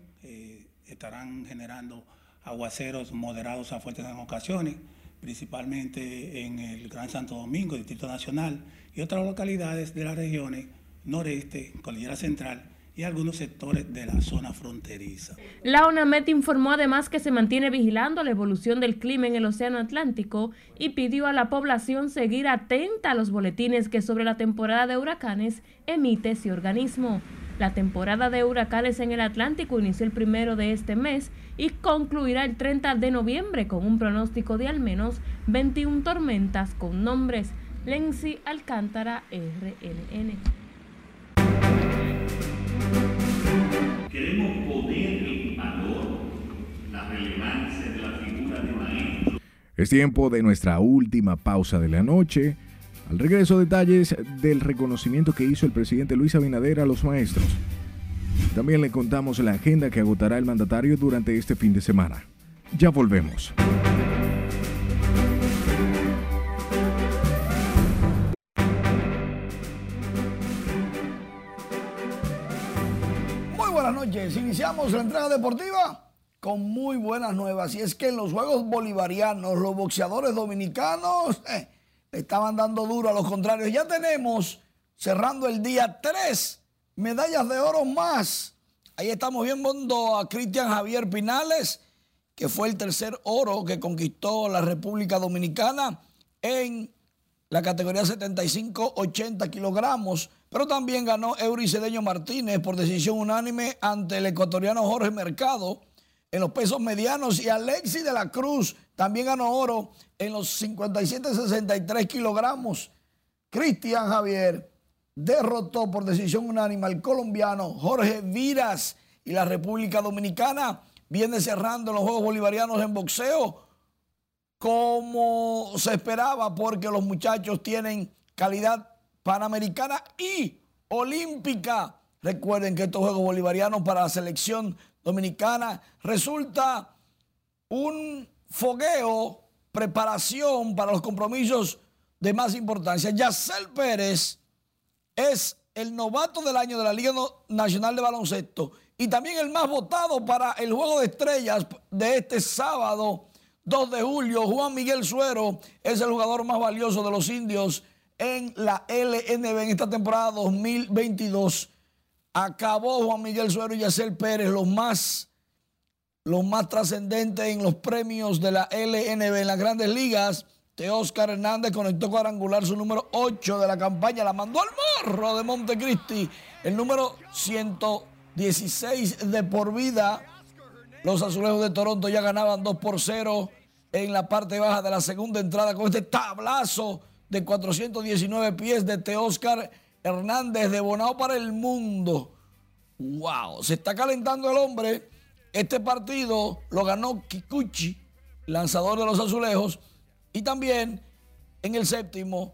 estarán generando aguaceros moderados a fuertes en ocasiones, principalmente en el Gran Santo Domingo, Distrito Nacional y otras localidades de las regiones noreste, Cordillera Central y algunos sectores de la zona fronteriza. La ONAMET informó además que se mantiene vigilando la evolución del clima en el Océano Atlántico y pidió a la población seguir atenta a los boletines que sobre la temporada de huracanes emite ese organismo. La temporada de huracanes en el Atlántico inició el primero de este mes y concluirá el 30 de noviembre con un pronóstico de al menos 21 tormentas con nombres. Lenzi Alcántara, RNN. Queremos poner en valor la relevancia de la figura de maestro. Es tiempo de nuestra última pausa de la noche. Al regreso, detalles del reconocimiento que hizo el presidente Luis Abinader a los maestros. También le contamos la agenda que agotará el mandatario durante este fin de semana. Ya volvemos. Iniciamos la entrega deportiva con muy buenas nuevas. Y es que en los Juegos Bolivarianos, los boxeadores dominicanos eh, estaban dando duro a los contrarios. Ya tenemos, cerrando el día, tres medallas de oro más. Ahí estamos viendo a Cristian Javier Pinales, que fue el tercer oro que conquistó la República Dominicana en la categoría 75-80 kilogramos, pero también ganó Euricedeño Martínez por decisión unánime ante el ecuatoriano Jorge Mercado en los pesos medianos y Alexis de la Cruz también ganó oro en los 57-63 kilogramos. Cristian Javier derrotó por decisión unánime al colombiano Jorge Viras y la República Dominicana viene cerrando los Juegos Bolivarianos en boxeo como se esperaba porque los muchachos tienen calidad panamericana y olímpica. Recuerden que estos Juegos Bolivarianos para la selección dominicana resulta un fogueo, preparación para los compromisos de más importancia. Yacel Pérez es el novato del año de la Liga Nacional de Baloncesto y también el más votado para el Juego de Estrellas de este sábado 2 de julio. Juan Miguel Suero es el jugador más valioso de los indios en la LNB en esta temporada 2022. Acabó Juan Miguel Suero y Yacel Pérez los más, los más trascendentes en los premios de la LNB en las grandes ligas. Oscar Hernández conectó cuadrangular su número 8 de la campaña, la mandó al morro de Montecristi, el número 116 de por vida. Los azulejos de Toronto ya ganaban 2 por 0 en la parte baja de la segunda entrada con este tablazo de 419 pies de Teóscar Hernández de Bonao para el mundo. ¡Wow! Se está calentando el hombre. Este partido lo ganó Kikuchi, lanzador de los azulejos y también en el séptimo,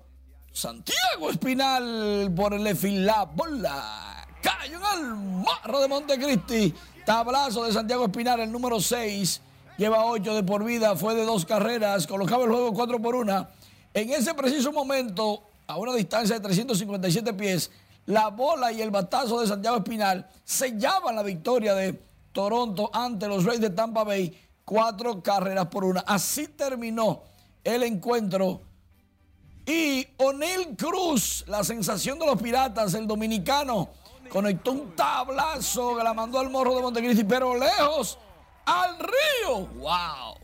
Santiago Espinal por el la bola. Cayó en el marro de Montecristi. Tablazo de Santiago Espinal, el número 6. Lleva 8 de por vida, fue de dos carreras, colocaba el juego 4 por 1. En ese preciso momento, a una distancia de 357 pies, la bola y el batazo de Santiago Espinal sellaban la victoria de Toronto ante los Rays de Tampa Bay. Cuatro carreras por una. Así terminó el encuentro. Y Onel Cruz, la sensación de los piratas, el dominicano, conectó un tablazo que la mandó al morro de Montecristi, pero lejos al río. ¡Wow!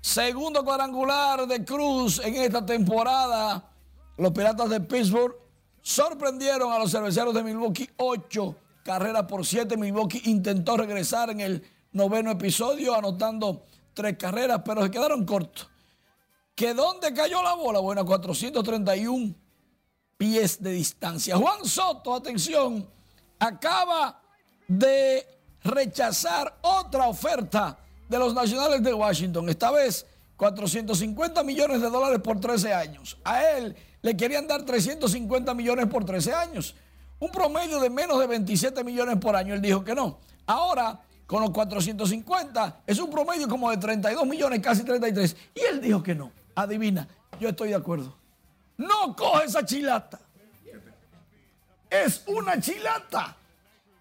Segundo cuadrangular de Cruz en esta temporada. Los piratas de Pittsburgh sorprendieron a los cerveceros de Milwaukee. Ocho carreras por siete. Milwaukee intentó regresar en el noveno episodio, anotando tres carreras, pero se quedaron cortos. ¿Que dónde cayó la bola? Bueno, a 431 pies de distancia. Juan Soto, atención, acaba de rechazar otra oferta de los nacionales de Washington. Esta vez 450 millones de dólares por 13 años. A él le querían dar 350 millones por 13 años. Un promedio de menos de 27 millones por año. Él dijo que no. Ahora con los 450, es un promedio como de 32 millones, casi 33. Y él dijo que no. Adivina, yo estoy de acuerdo. No coge esa chilata. Es una chilata.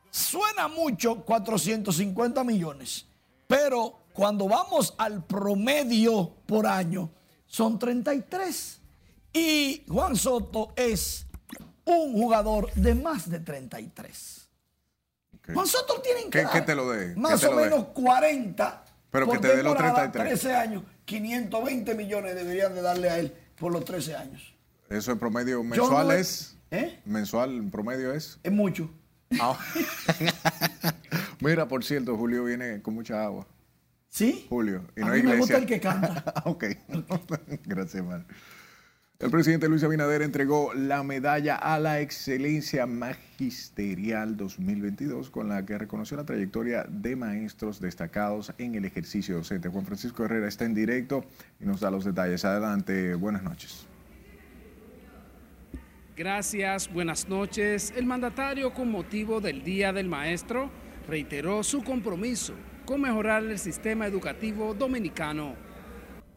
Suena mucho 450 millones, pero cuando vamos al promedio por año, son 33. Y Juan Soto es un jugador de más de 33. Nosotros tienen que, que te lo dé. más o menos 40 pero que te dé los 33. 13 años, 520 millones deberían de darle a él por los 13 años. Eso en promedio mensual es. ¿Eh? Mensual en promedio es. Es mucho. Ah. Mira, por cierto, Julio viene con mucha agua. ¿Sí? Julio. Y no a mí me gusta el que canta. ok. Gracias, man. El presidente Luis Abinader entregó la medalla a la excelencia magisterial 2022 con la que reconoció la trayectoria de maestros destacados en el ejercicio docente. Juan Francisco Herrera está en directo y nos da los detalles. Adelante, buenas noches. Gracias, buenas noches. El mandatario con motivo del Día del Maestro reiteró su compromiso con mejorar el sistema educativo dominicano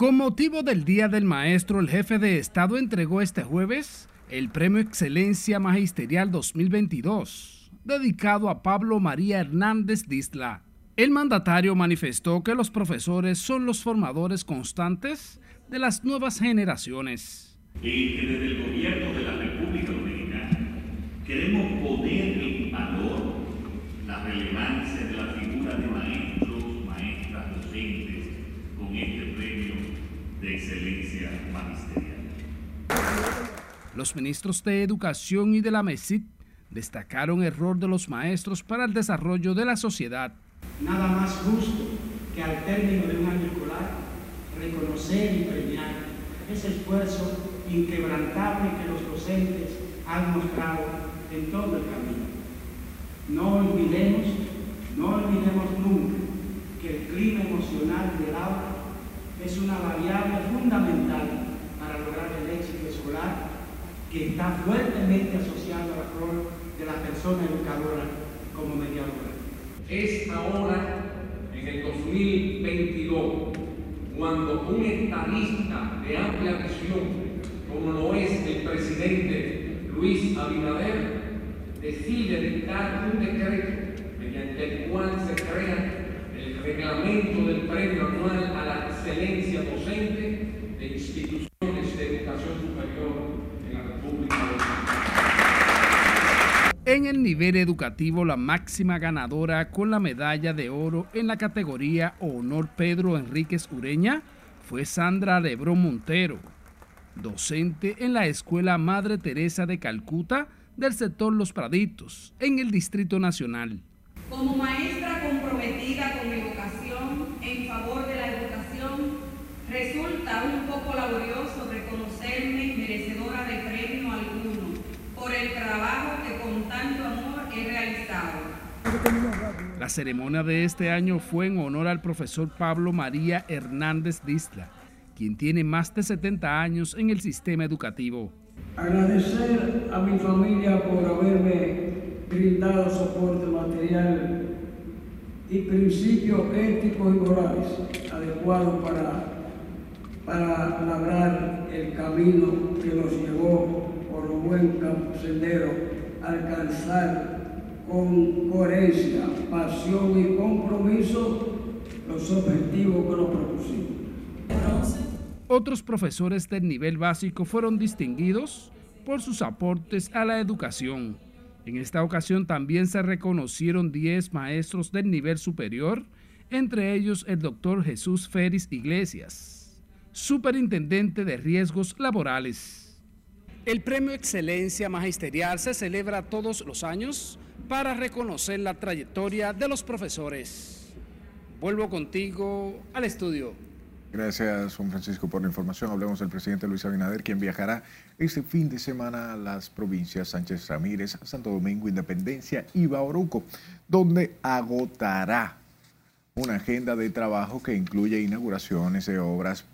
con motivo del Día del Maestro, el jefe de Estado entregó este jueves el Premio Excelencia Magisterial 2022, dedicado a Pablo María Hernández Disla. El mandatario manifestó que los profesores son los formadores constantes de las nuevas generaciones. Y desde el gobierno de la República Dominicana queremos poner en valor la relevancia de la figura de maestros, maestras, docentes este premio de excelencia magisterial. Los ministros de Educación y de la MESID destacaron el rol de los maestros para el desarrollo de la sociedad. Nada más justo que al término de un año escolar reconocer y premiar ese esfuerzo inquebrantable que los docentes han mostrado en todo el camino. No olvidemos, no olvidemos nunca que el clima emocional del aula es una variable fundamental para lograr el éxito escolar que está fuertemente asociado al rol de la persona educadora como mediadora. Es ahora, en el 2022, cuando un estadista de amplia visión, como lo es el presidente Luis Abinader, decide dictar un decreto mediante el cual se crea el reglamento del premio anual a la excelencia docente de instituciones de educación superior en la República Dominicana. En el nivel educativo, la máxima ganadora con la medalla de oro en la categoría Honor Pedro Enríquez Ureña fue Sandra Lebrón Montero, docente en la Escuela Madre Teresa de Calcuta del sector Los Praditos, en el Distrito Nacional. Como maestra comprometida con mi vocación en favor de la educación, resulta un poco laborioso reconocerme merecedora de premio alguno por el trabajo que con tanto amor he realizado. La ceremonia de este año fue en honor al profesor Pablo María Hernández Disla, quien tiene más de 70 años en el sistema educativo. Agradecer a mi familia por haberme brindado soporte material y principios éticos y morales adecuados para, para labrar el camino que nos llevó por un buen sendero a alcanzar con coherencia, pasión y compromiso los objetivos que nos propusimos. Otros profesores del nivel básico fueron distinguidos por sus aportes a la educación. En esta ocasión también se reconocieron 10 maestros del nivel superior, entre ellos el doctor Jesús Félix Iglesias, superintendente de riesgos laborales. El premio Excelencia Magisterial se celebra todos los años para reconocer la trayectoria de los profesores. Vuelvo contigo al estudio. Gracias, Juan Francisco, por la información. Hablemos del presidente Luis Abinader, quien viajará este fin de semana a las provincias Sánchez Ramírez, Santo Domingo, Independencia y Bauruco, donde agotará una agenda de trabajo que incluye inauguraciones de obras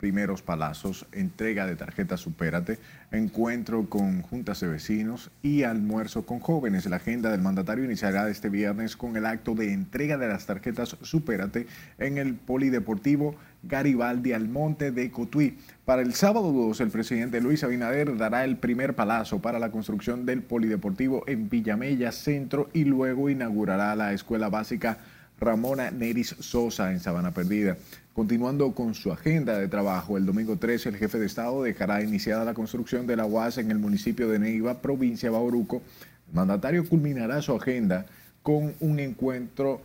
primeros palazos, entrega de tarjetas Supérate, encuentro con juntas de vecinos y almuerzo con jóvenes. La agenda del mandatario iniciará este viernes con el acto de entrega de las tarjetas Supérate en el Polideportivo Garibaldi Almonte de Cotuí. Para el sábado 2, el presidente Luis Abinader dará el primer palazo para la construcción del Polideportivo en Villamella Centro y luego inaugurará la Escuela Básica Ramona Neris Sosa en Sabana Perdida. Continuando con su agenda de trabajo, el domingo 13 el jefe de Estado dejará iniciada la construcción de la UAS en el municipio de Neiva, provincia de Bauruco. El mandatario culminará su agenda con un encuentro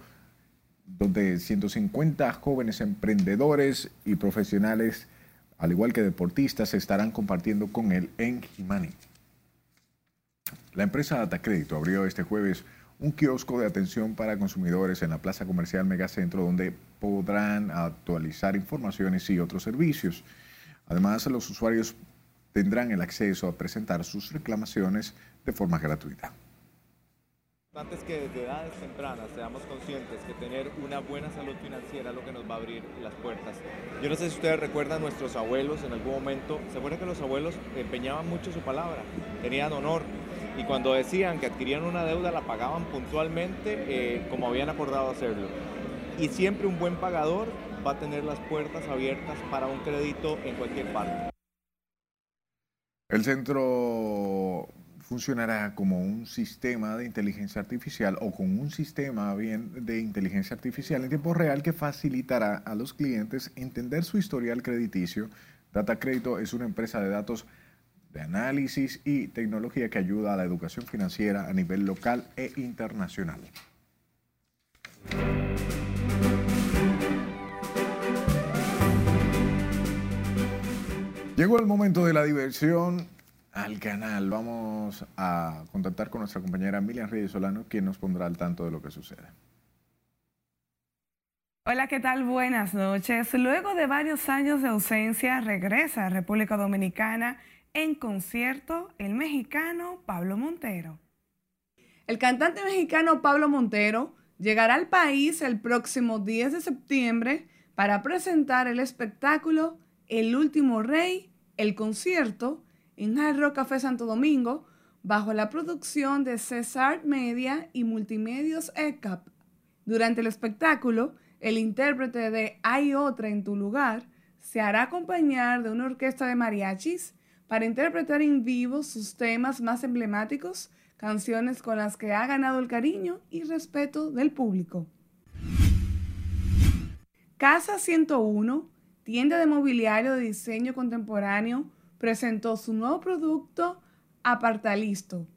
donde 150 jóvenes emprendedores y profesionales, al igual que deportistas, estarán compartiendo con él en Jimani. La empresa Data Crédito abrió este jueves un kiosco de atención para consumidores en la Plaza Comercial Megacentro donde podrán actualizar informaciones y otros servicios. Además, los usuarios tendrán el acceso a presentar sus reclamaciones de forma gratuita. Antes que desde edades tempranas seamos conscientes que tener una buena salud financiera es lo que nos va a abrir las puertas. Yo no sé si ustedes recuerdan nuestros abuelos en algún momento, ¿se acuerdan que los abuelos empeñaban mucho su palabra? Tenían honor, y cuando decían que adquirían una deuda la pagaban puntualmente eh, como habían acordado hacerlo. Y siempre un buen pagador va a tener las puertas abiertas para un crédito en cualquier parte. El centro funcionará como un sistema de inteligencia artificial o con un sistema bien de inteligencia artificial en tiempo real que facilitará a los clientes entender su historial crediticio. Data Crédito es una empresa de datos de análisis y tecnología que ayuda a la educación financiera a nivel local e internacional. Llegó el momento de la diversión al canal. Vamos a contactar con nuestra compañera Miriam Reyes Solano, quien nos pondrá al tanto de lo que sucede. Hola, ¿qué tal? Buenas noches. Luego de varios años de ausencia, regresa a República Dominicana en concierto el mexicano Pablo Montero. El cantante mexicano Pablo Montero llegará al país el próximo 10 de septiembre para presentar el espectáculo El Último Rey, el concierto, en Hard Rock Café Santo Domingo, bajo la producción de Cesar Media y Multimedios ECAP. Durante el espectáculo, el intérprete de Hay otra en tu lugar se hará acompañar de una orquesta de mariachis para interpretar en vivo sus temas más emblemáticos, canciones con las que ha ganado el cariño y respeto del público. Casa 101, tienda de mobiliario de diseño contemporáneo, presentó su nuevo producto Apartalisto.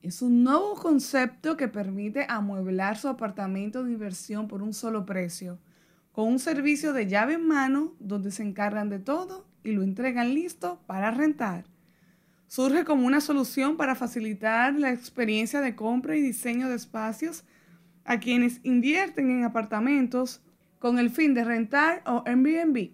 Es un nuevo concepto que permite amueblar su apartamento de inversión por un solo precio, con un servicio de llave en mano donde se encargan de todo y lo entregan listo para rentar. Surge como una solución para facilitar la experiencia de compra y diseño de espacios a quienes invierten en apartamentos con el fin de rentar o Airbnb.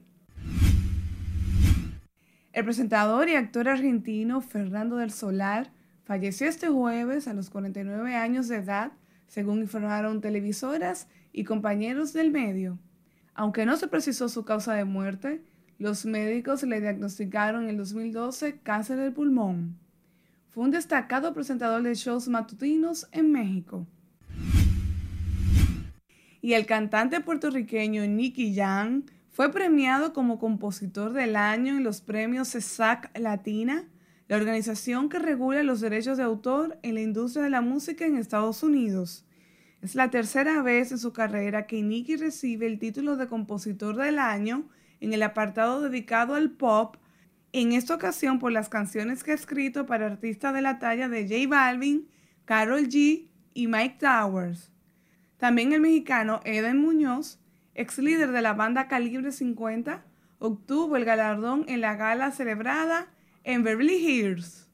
El presentador y actor argentino Fernando del Solar falleció este jueves a los 49 años de edad, según informaron televisoras y compañeros del medio. Aunque no se precisó su causa de muerte, los médicos le diagnosticaron en el 2012 cáncer del pulmón. Fue un destacado presentador de shows matutinos en México. Y el cantante puertorriqueño Nicky Jam fue premiado como compositor del año en los premios CESAC Latina, la organización que regula los derechos de autor en la industria de la música en Estados Unidos. Es la tercera vez en su carrera que Nicky recibe el título de compositor del año en el apartado dedicado al pop, en esta ocasión por las canciones que ha escrito para artistas de la talla de J Balvin, Carol G y Mike Towers. También el mexicano Eden Muñoz ex líder de la banda Calibre 50, obtuvo el galardón en la gala celebrada en Beverly Hills.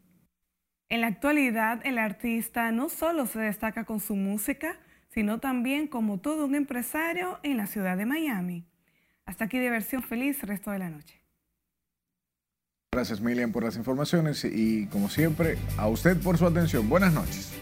En la actualidad, el artista no solo se destaca con su música, sino también como todo un empresario en la ciudad de Miami. Hasta aquí diversión feliz resto de la noche. Gracias Milian por las informaciones y como siempre a usted por su atención. Buenas noches.